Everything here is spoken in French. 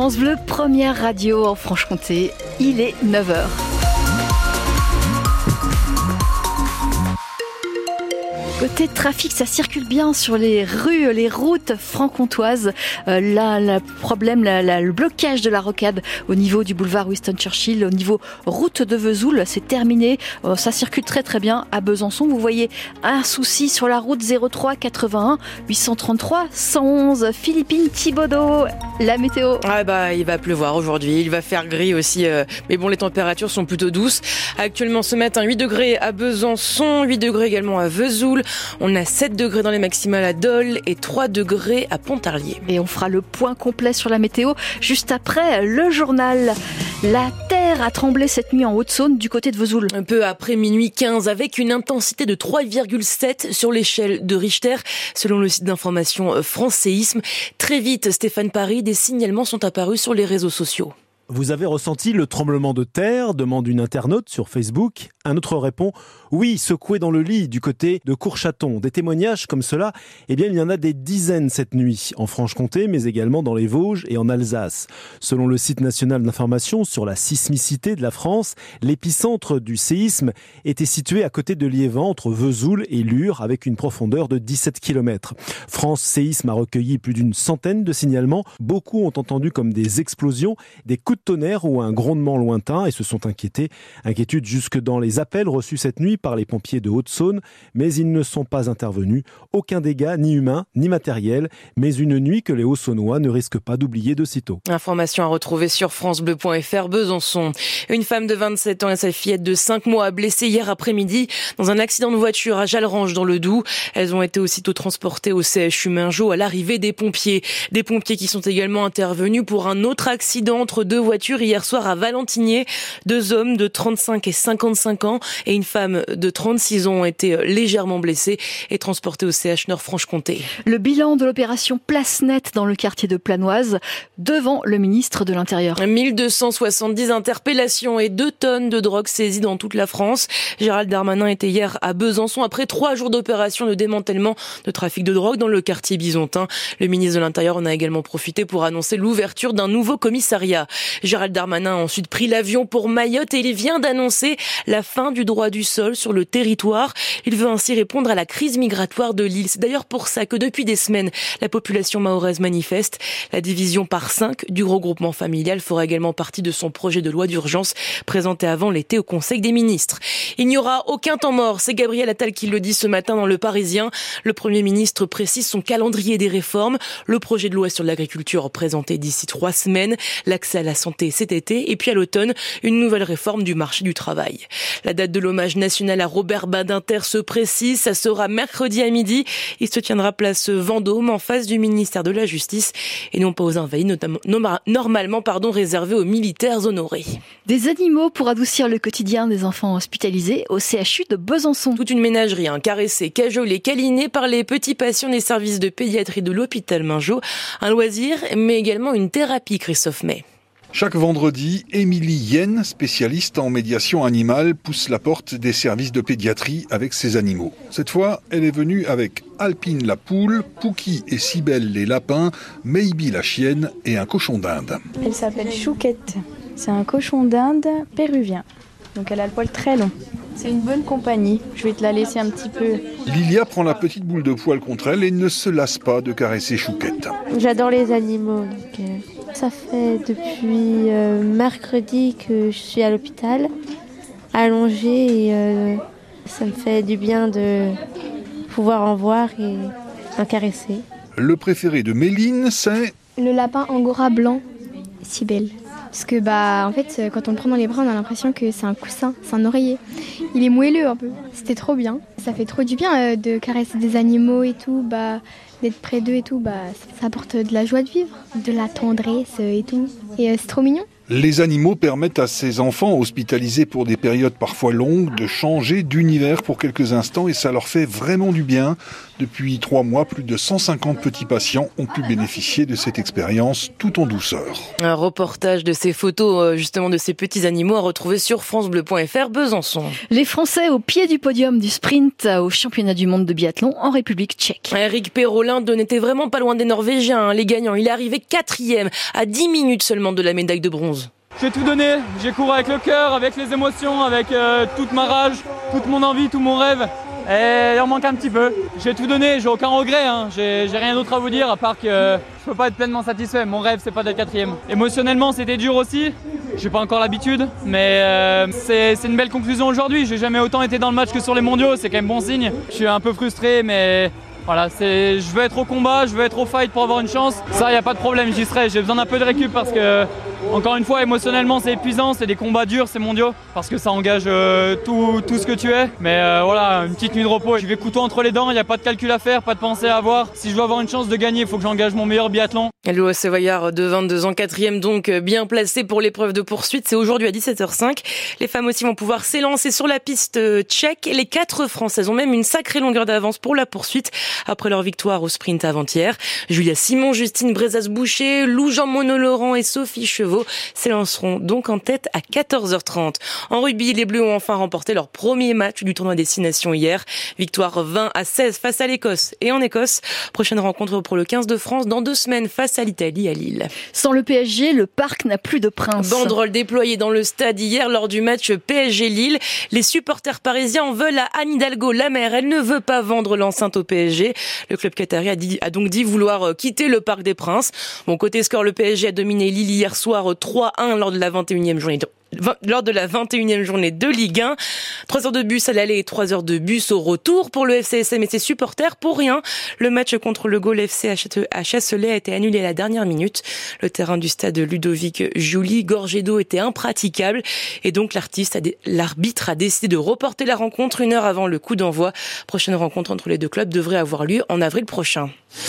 France Bleu, première radio en Franche-Comté. Il est 9h. Côté trafic, ça circule bien sur les rues, les routes franc-comtoises. Euh, là, le problème, le blocage de la rocade au niveau du boulevard Winston Churchill, au niveau route de Vesoul, c'est terminé. Euh, ça circule très très bien à Besançon. Vous voyez un souci sur la route 03 81 833 111 Philippine Thibaudot. La météo. Ah bah il va pleuvoir aujourd'hui, il va faire gris aussi, euh, mais bon les températures sont plutôt douces. Actuellement ce matin 8 degrés à Besançon, 8 degrés également à Vesoul. On a 7 degrés dans les maximales à Dole et 3 degrés à Pontarlier. Et on fera le point complet sur la météo juste après le journal. La terre a tremblé cette nuit en Haute-Saône du côté de Vesoul. Un peu après minuit 15 avec une intensité de 3,7 sur l'échelle de Richter selon le site d'information France Séisme. Très vite, Stéphane Paris, des signalements sont apparus sur les réseaux sociaux. Vous avez ressenti le tremblement de terre demande une internaute sur Facebook. Un autre répond Oui, secoué dans le lit du côté de Courchaton. Des témoignages comme cela, eh bien, il y en a des dizaines cette nuit en Franche-Comté, mais également dans les Vosges et en Alsace. Selon le site national d'information sur la sismicité de la France, l'épicentre du séisme était situé à côté de Liévent, entre Vesoul et Lure, avec une profondeur de 17 km. France Séisme a recueilli plus d'une centaine de signalements. Beaucoup ont entendu comme des explosions, des coups tonnerre ou un grondement lointain et se sont inquiétés. Inquiétude jusque dans les appels reçus cette nuit par les pompiers de Haute-Saône, mais ils ne sont pas intervenus. Aucun dégât, ni humain, ni matériel, mais une nuit que les Hauts-Saônois ne risquent pas d'oublier de sitôt. Information à retrouver sur francebleu.fr Besançon. Une femme de 27 ans et sa fillette de 5 mois blessées hier après-midi dans un accident de voiture à Jalrange dans le Doubs. Elles ont été aussitôt transportées au CHU Mingeau à l'arrivée des pompiers. Des pompiers qui sont également intervenus pour un autre accident entre deux voiture hier soir à Valentinier. Deux hommes de 35 et 55 ans et une femme de 36 ans ont été légèrement blessés et transportés au CH Nord-Franche-Comté. Le bilan de l'opération Place Nette dans le quartier de Planoise devant le ministre de l'Intérieur. 1270 interpellations et 2 tonnes de drogue saisies dans toute la France. Gérald Darmanin était hier à Besançon après trois jours d'opération de démantèlement de trafic de drogue dans le quartier bisontin. Le ministre de l'Intérieur en a également profité pour annoncer l'ouverture d'un nouveau commissariat. Gérald Darmanin a ensuite pris l'avion pour Mayotte et il vient d'annoncer la fin du droit du sol sur le territoire. Il veut ainsi répondre à la crise migratoire de l'île. C'est d'ailleurs pour ça que depuis des semaines, la population mahoraise manifeste. La division par cinq du regroupement familial fera également partie de son projet de loi d'urgence présenté avant l'été au Conseil des ministres. Il n'y aura aucun temps mort. C'est Gabriel Attal qui le dit ce matin dans Le Parisien. Le Premier ministre précise son calendrier des réformes. Le projet de loi sur l'agriculture présenté d'ici trois semaines. L'accès à santé cet été et puis à l'automne, une nouvelle réforme du marché du travail. La date de l'hommage national à Robert Badinter se précise, ça sera mercredi à midi. Il se tiendra place Vendôme en face du ministère de la Justice et non pas aux envahis, notamment, normalement pardon, réservés aux militaires honorés. Des animaux pour adoucir le quotidien des enfants hospitalisés au CHU de Besançon. Toute une ménagerie, hein, caressée, cajolée, câlinée par les petits patients des services de pédiatrie de l'hôpital Mingeot. Un loisir, mais également une thérapie, Christophe May. Chaque vendredi, Émilie Yen, spécialiste en médiation animale, pousse la porte des services de pédiatrie avec ses animaux. Cette fois, elle est venue avec Alpine la poule, Pookie et Cybelle les lapins, Maybe la chienne et un cochon d'Inde. Elle s'appelle Chouquette. C'est un cochon d'Inde péruvien. Donc elle a le poil très long. C'est une bonne compagnie. Je vais te la laisser un petit peu. Lilia prend la petite boule de poil contre elle et ne se lasse pas de caresser Chouquette. J'adore les animaux. Donc, euh, ça fait depuis euh, mercredi que je suis à l'hôpital, allongée, et euh, ça me fait du bien de pouvoir en voir et en caresser. Le préféré de Méline, c'est Le lapin angora blanc, si belle. Parce que bah en fait quand on le prend dans les bras on a l'impression que c'est un coussin, c'est un oreiller. Il est moelleux un peu. C'était trop bien. Ça fait trop du bien euh, de caresser des animaux et tout. Bah d'être près d'eux et tout, bah, ça apporte de la joie de vivre, de la tendresse et tout. Et euh, c'est trop mignon. Les animaux permettent à ces enfants hospitalisés pour des périodes parfois longues de changer d'univers pour quelques instants et ça leur fait vraiment du bien. Depuis trois mois, plus de 150 petits patients ont pu bénéficier de cette expérience tout en douceur. Un reportage de ces photos euh, justement de ces petits animaux à retrouver sur francebleu.fr Besançon. Les Français au pied du podium du sprint au championnat du monde de biathlon en République tchèque. Eric Perrault l'Inde n'était vraiment pas loin des Norvégiens, hein, les gagnants. Il est arrivé quatrième à 10 minutes seulement de la médaille de bronze. J'ai tout donné, j'ai couru avec le cœur, avec les émotions, avec euh, toute ma rage, toute mon envie, tout mon rêve. Et il en manque un petit peu. J'ai tout donné, j'ai aucun regret, hein. j'ai rien d'autre à vous dire à part que je peux pas être pleinement satisfait. Mon rêve c'est pas d'être quatrième. Émotionnellement c'était dur aussi, j'ai pas encore l'habitude, mais euh, c'est une belle conclusion aujourd'hui. J'ai jamais autant été dans le match que sur les mondiaux, c'est quand même bon signe. Je suis un peu frustré mais voilà, c'est, je veux être au combat, je veux être au fight pour avoir une chance. Ça, il n'y a pas de problème, j'y serai. J'ai besoin d'un peu de récup parce que encore une fois, émotionnellement, c'est épuisant, c'est des combats durs, c'est mondiaux, parce que ça engage euh, tout, tout, ce que tu es. Mais euh, voilà, une petite nuit de repos, je vais couteau entre les dents, il n'y a pas de calcul à faire, pas de pensée à avoir. Si je veux avoir une chance de gagner, il faut que j'engage mon meilleur biathlon. Louis Sevoyard, de 22 ans, quatrième donc, bien placé pour l'épreuve de poursuite. C'est aujourd'hui à 17h05. Les femmes aussi vont pouvoir s'élancer sur la piste euh, tchèque. Les quatre Françaises ont même une sacrée longueur d'avance pour la poursuite après leur victoire au sprint avant-hier. Julia Simon, Justine Brezas-Boucher, Lou Jean-Mono Laurent et Sophie Chevaux s'élanceront donc en tête à 14h30. En rugby, les Bleus ont enfin remporté leur premier match du tournoi Destination hier. Victoire 20 à 16 face à l'Écosse. Et en Écosse, prochaine rencontre pour le 15 de France dans deux semaines face à l'Italie à Lille. Sans le PSG, le parc n'a plus de prince. Banderole déployée dans le stade hier lors du match PSG-Lille. Les supporters parisiens en veulent à Anne Hidalgo, la mère. Elle ne veut pas vendre l'enceinte au Le club qatari a, a donc dit vouloir quitter le Parc des Princes. Bon, côté score, le PSG a dominé Lille hier soir 3-1 lors de la 21e journée lors de la 21e journée de Ligue 1. 3 heures de bus à l'aller et 3 heures de bus au retour pour le FCSM et ses supporters. Pour rien, le match contre le Gaulle FC à Chasselet a été annulé à la dernière minute. Le terrain du stade Ludovic Julie, gorgé d'eau, était impraticable et donc l'artiste, l'arbitre a décidé de reporter la rencontre une heure avant le coup d'envoi. Prochaine rencontre entre les deux clubs devrait avoir lieu en avril prochain.